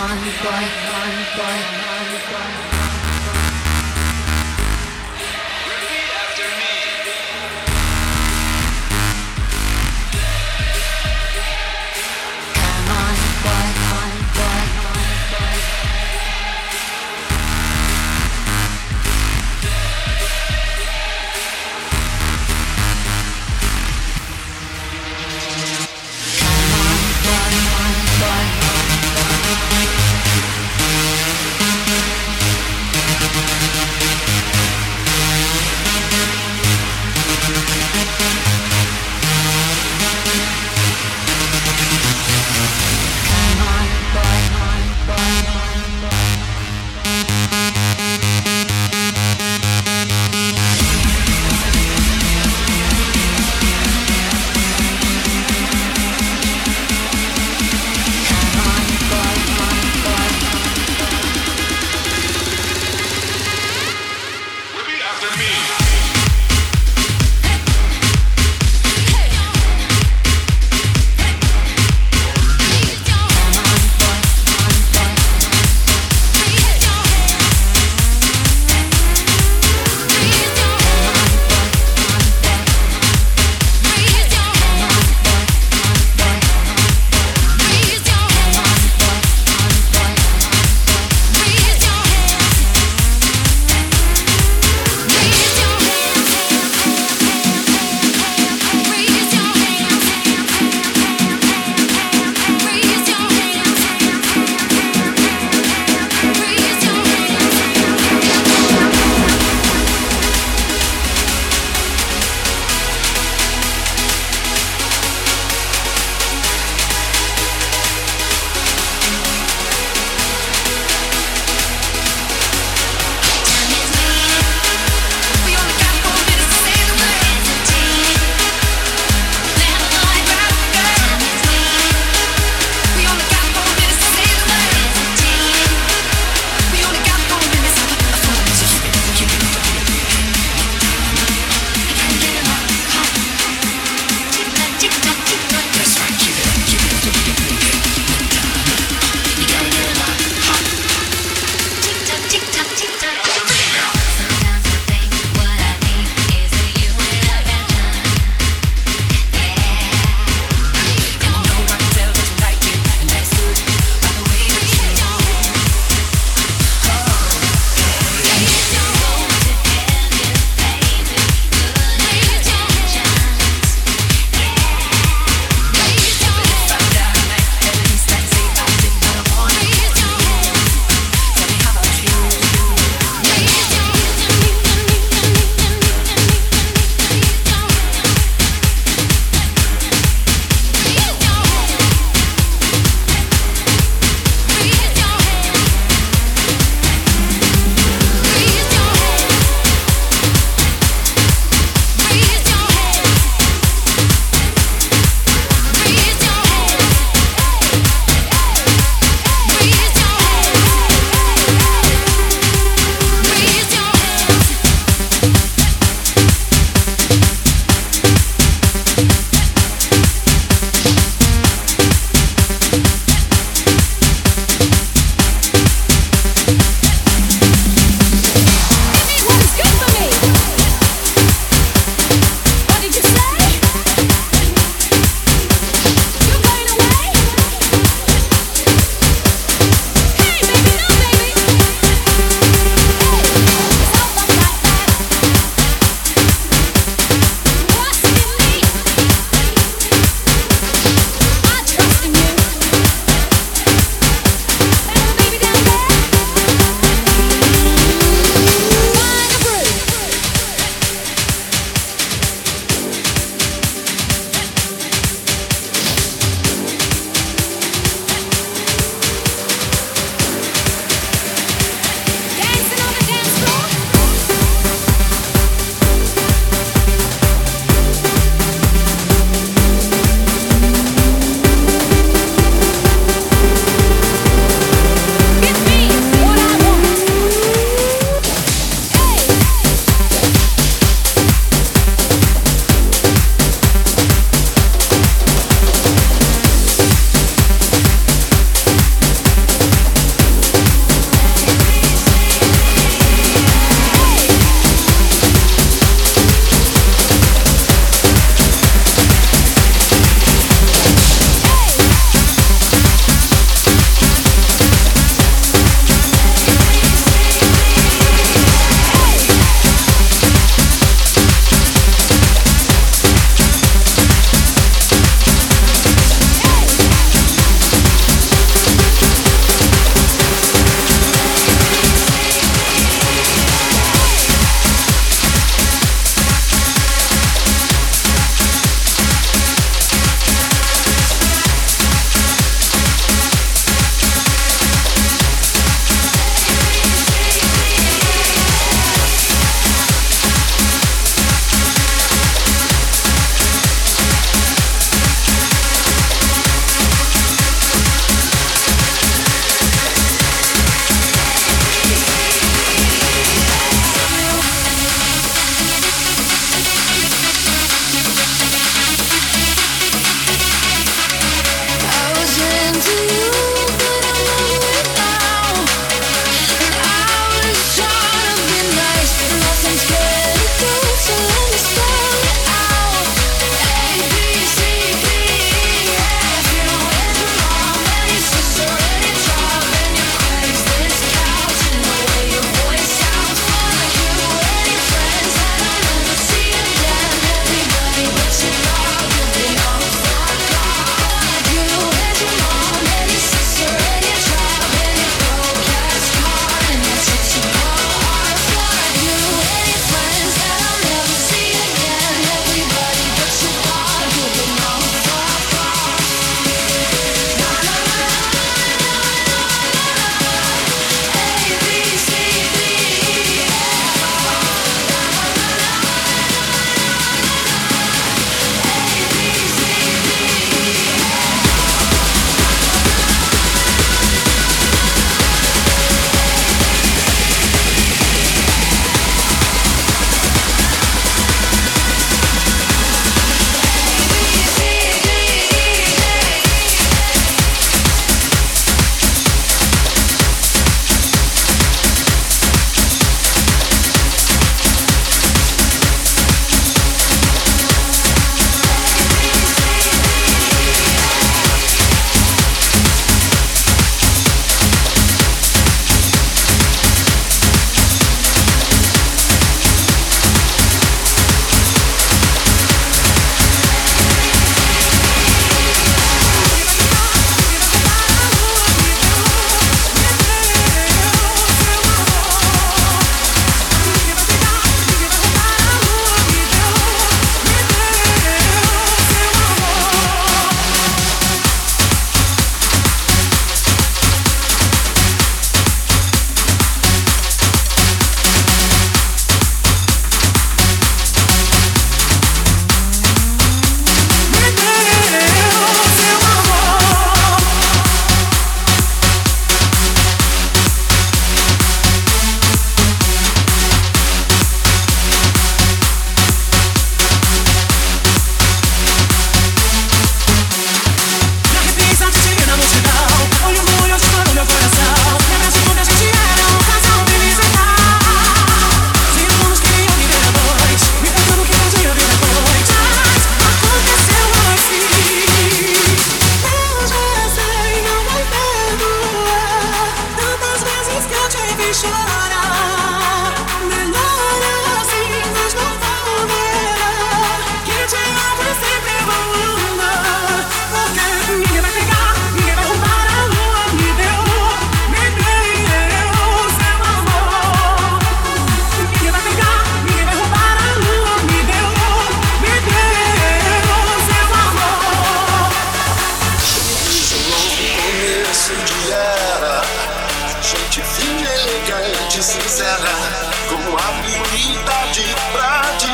on, boy, on, boy, on, boy.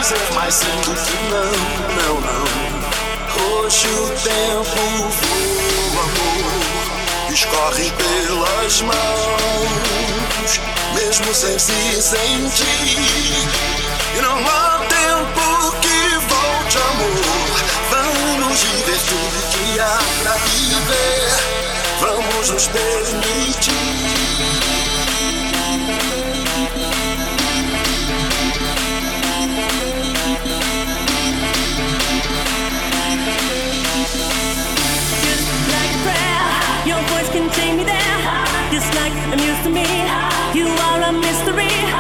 Dizer mais cedo que não, não, não. Hoje o tempo voa, amor, escorre pelas mãos, mesmo sem se sentir. E não há tempo que volte, amor. Vamos viver tudo que há pra viver. Vamos nos permitir. take me there. Just like I'm used to me. You are a mystery.